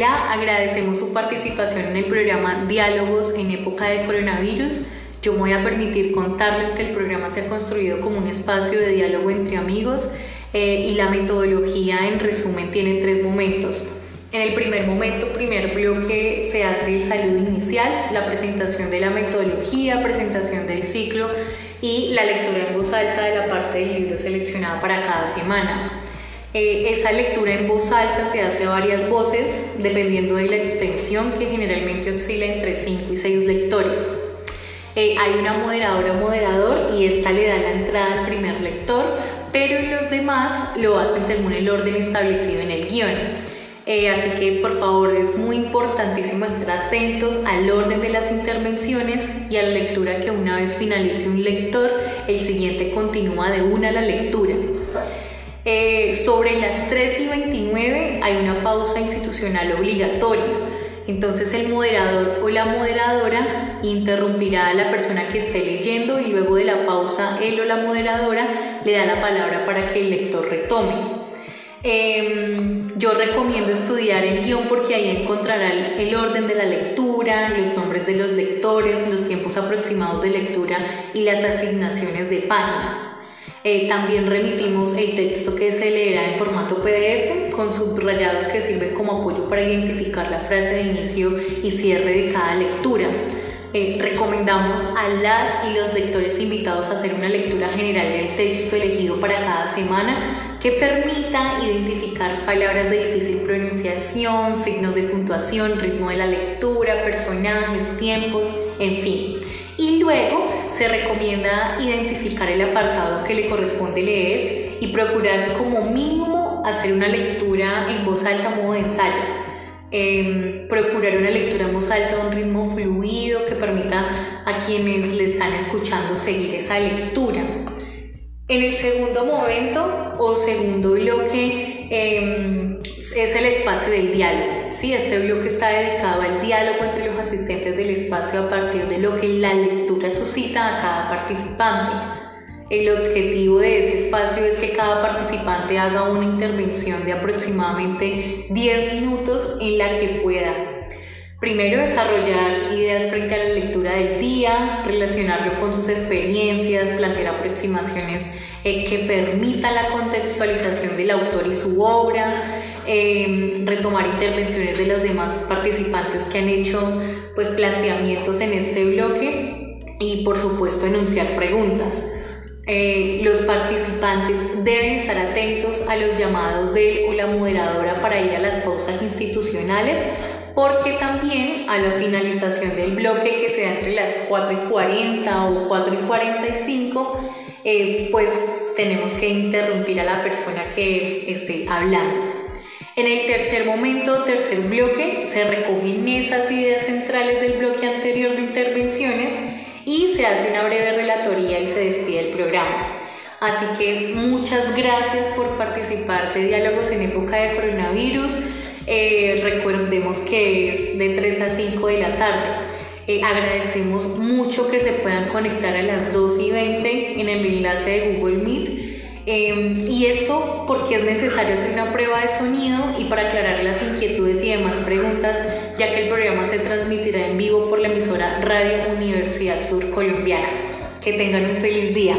agradecemos su participación en el programa Diálogos en época de coronavirus. Yo me voy a permitir contarles que el programa se ha construido como un espacio de diálogo entre amigos eh, y la metodología en resumen tiene tres momentos. En el primer momento, primer bloque, se hace el saludo inicial, la presentación de la metodología, presentación del ciclo y la lectura en voz alta de la parte del libro seleccionada para cada semana. Eh, esa lectura en voz alta se hace a varias voces, dependiendo de la extensión que generalmente oscila entre 5 y 6 lectores. Eh, hay una moderadora moderador y esta le da la entrada al primer lector, pero los demás lo hacen según el orden establecido en el guion. Eh, así que por favor es muy importantísimo estar atentos al orden de las intervenciones y a la lectura que una vez finalice un lector, el siguiente continúa de una a la lectura. Eh, sobre las 3 y 29 hay una pausa institucional obligatoria. Entonces el moderador o la moderadora interrumpirá a la persona que esté leyendo y luego de la pausa él o la moderadora le da la palabra para que el lector retome. Em, yo recomiendo estudiar el guion porque ahí encontrarán el orden de la lectura, los nombres de los lectores, los tiempos aproximados de lectura y las asignaciones de páginas. Eh, también remitimos el texto que se leerá en formato PDF con subrayados que sirven como apoyo para identificar la frase de inicio y cierre de cada lectura. Eh, recomendamos a las y los lectores invitados a hacer una lectura general del texto elegido para cada semana que permita identificar palabras de difícil pronunciación, signos de puntuación, ritmo de la lectura, personajes, tiempos, en fin. Y luego se recomienda identificar el apartado que le corresponde leer y procurar como mínimo hacer una lectura en voz alta modo de ensayo Em, procurar una lectura en voz alta un ritmo fluido que permita a quienes le están escuchando seguir esa lectura. En el segundo momento o segundo bloque em, es el espacio del diálogo. ¿sí? Este bloque está dedicado al diálogo entre los asistentes del espacio a partir de lo que la lectura suscita a cada participante. El objetivo de ese espacio es que cada participante haga una intervención de aproximadamente 10 minutos en la que pueda Primero, desarrollar ideas frente a la lectura del día, relacionarlo con sus experiencias, plantear aproximaciones eh, que permitan la contextualización del autor y su obra, em, retomar intervenciones de los demás participantes que han hecho pues, planteamientos en este bloque y, por supuesto, enunciar preguntas. Eh, los participantes deben estar atentos a los llamados de o la moderadora para ir a las pausas institucionales, porque también a la finalización del bloque que se da entre las 4 y 40 o 4 y 45, eh, pues tenemos que interrumpir a la persona que esté hablando. En el tercer momento, tercer bloque, se recogen esas ideas centrales del bloque anterior de intervenciones y se hace una breve relatoría y se despide el programa. Así que muchas gracias por participar de Diálogos en época de coronavirus. Eh, recordemos que es de 3 a 5 de la tarde. Eh, agradecemos mucho que se puedan conectar a las 2 y 20 en el enlace de Google Meet Em, y esto porque es necesario hacer una prueba de sonido y para aclarar las inquietudes y demás preguntas, ya que el programa se transmitirá en vivo por la emisora Radio Universidad Sur Colombiana. Que tengan un feliz día.